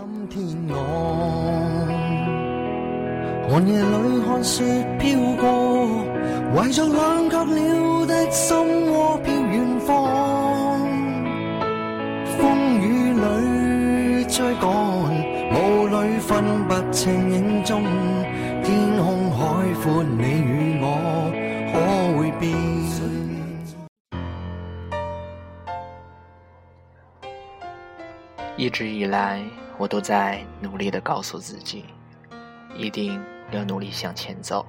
今天我寒夜里看雪飘过，怀着冷却了的心窝飘远方。风雨里追赶，雾里分不清影踪。天空海阔，你与一直以来，我都在努力的告诉自己，一定要努力向前走，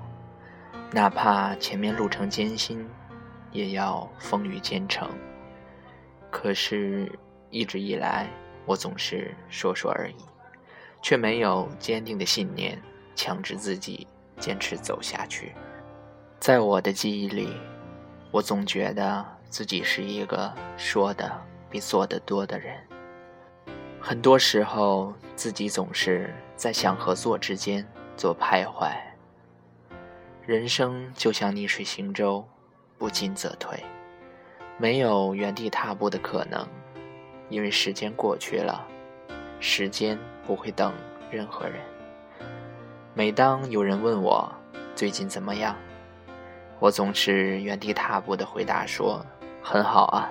哪怕前面路程艰辛，也要风雨兼程。可是，一直以来，我总是说说而已，却没有坚定的信念，强制自己坚持走下去。在我的记忆里，我总觉得自己是一个说的比做的多的人。很多时候，自己总是在想和做之间做徘徊。人生就像逆水行舟，不进则退，没有原地踏步的可能，因为时间过去了，时间不会等任何人。每当有人问我最近怎么样，我总是原地踏步的回答说：“很好啊。”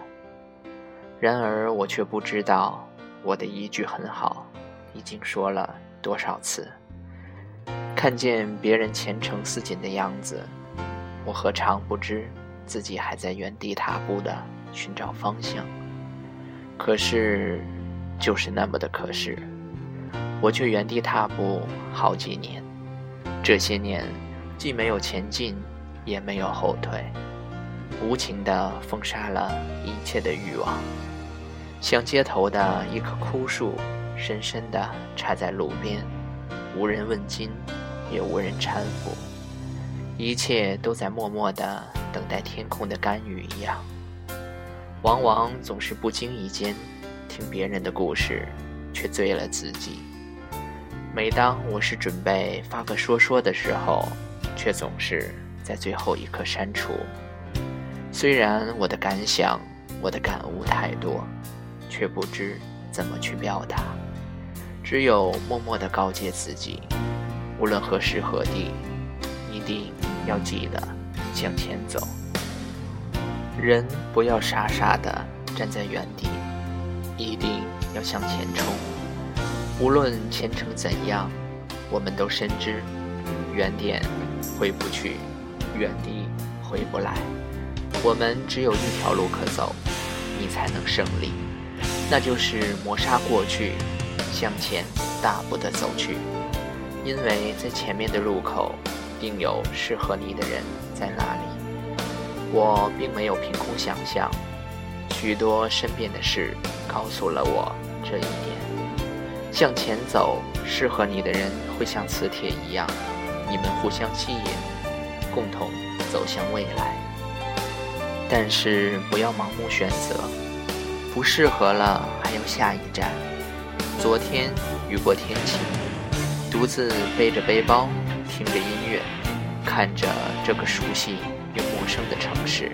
然而，我却不知道。我的一句很好，已经说了多少次？看见别人前程似锦的样子，我何尝不知自己还在原地踏步的寻找方向？可是，就是那么的可是，我却原地踏步好几年。这些年，既没有前进，也没有后退，无情地封杀了一切的欲望。像街头的一棵枯树，深深地插在路边，无人问津，也无人搀扶，一切都在默默地等待天空的甘雨一样。往往总是不经意间听别人的故事，却醉了自己。每当我是准备发个说说的时候，却总是在最后一刻删除。虽然我的感想，我的感悟太多。却不知怎么去表达，只有默默地告诫自己：无论何时何地，一定要记得向前走。人不要傻傻地站在原地，一定要向前冲。无论前程怎样，我们都深知，原点回不去，原地回不来。我们只有一条路可走，你才能胜利。那就是磨砂过去，向前大步的走去，因为在前面的路口，定有适合你的人在那里。我并没有凭空想象，许多身边的事告诉了我这一点。向前走，适合你的人会像磁铁一样，你们互相吸引，共同走向未来。但是不要盲目选择。不适合了，还有下一站。昨天雨过天晴，独自背着背包，听着音乐，看着这个熟悉又陌生的城市，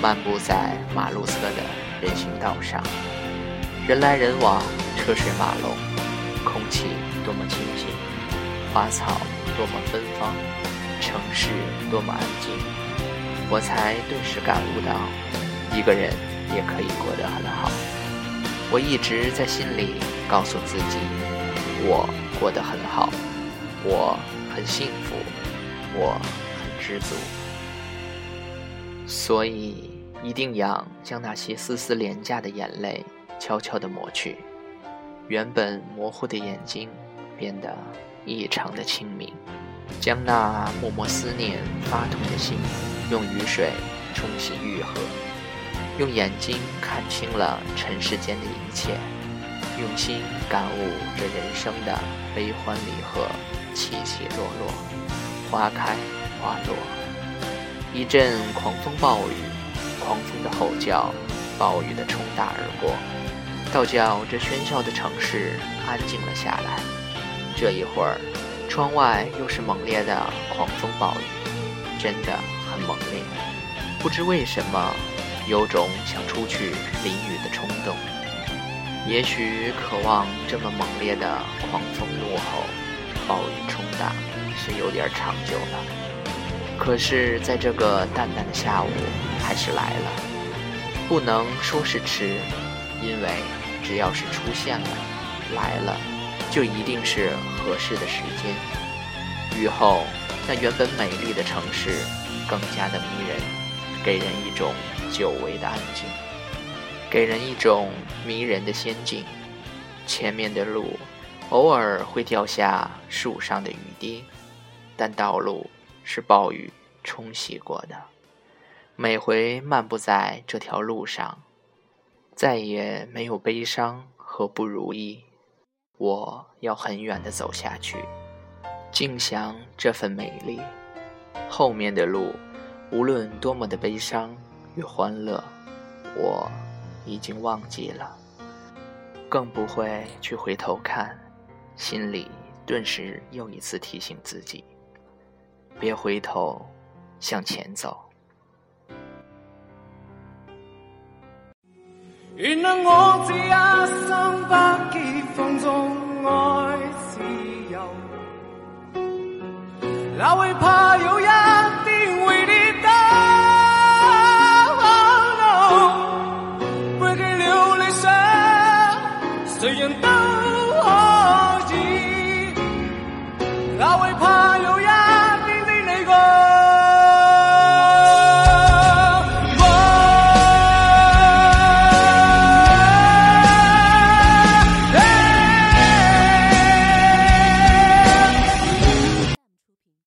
漫步在马路侧的人行道上，人来人往，车水马龙，空气多么清新，花草多么芬芳，城市多么安静，我才顿时感悟到，一个人。也可以过得很好。我一直在心里告诉自己，我过得很好，我很幸福，我很知足。所以一定要将那些丝丝廉价的眼泪悄悄地抹去，原本模糊的眼睛变得异常的清明，将那默默思念发痛的心用雨水冲洗愈合。用眼睛看清了尘世间的一切，用心感悟这人生的悲欢离合、起起落落、花开花落。一阵狂风暴雨，狂风的吼叫，暴雨的冲打而过，倒叫这喧嚣的城市安静了下来。这一会儿，窗外又是猛烈的狂风暴雨，真的很猛烈。不知为什么。有种想出去淋雨的冲动，也许渴望这么猛烈的狂风怒吼、暴雨冲打是有点长久了，可是，在这个淡淡的下午，还是来了。不能说是迟，因为只要是出现了、来了，就一定是合适的时间。雨后，那原本美丽的城市更加的迷人，给人一种久违的安静。给人一种迷人的仙境。前面的路偶尔会掉下树上的雨滴，但道路是暴雨冲洗过的。每回漫步在这条路上，再也没有悲伤和不如意。我要很远的走下去，尽享这份美丽。后面的路，无论多么的悲伤与欢乐，我。已经忘记了，更不会去回头看，心里顿时又一次提醒自己：别回头，向前走。原谅我这一生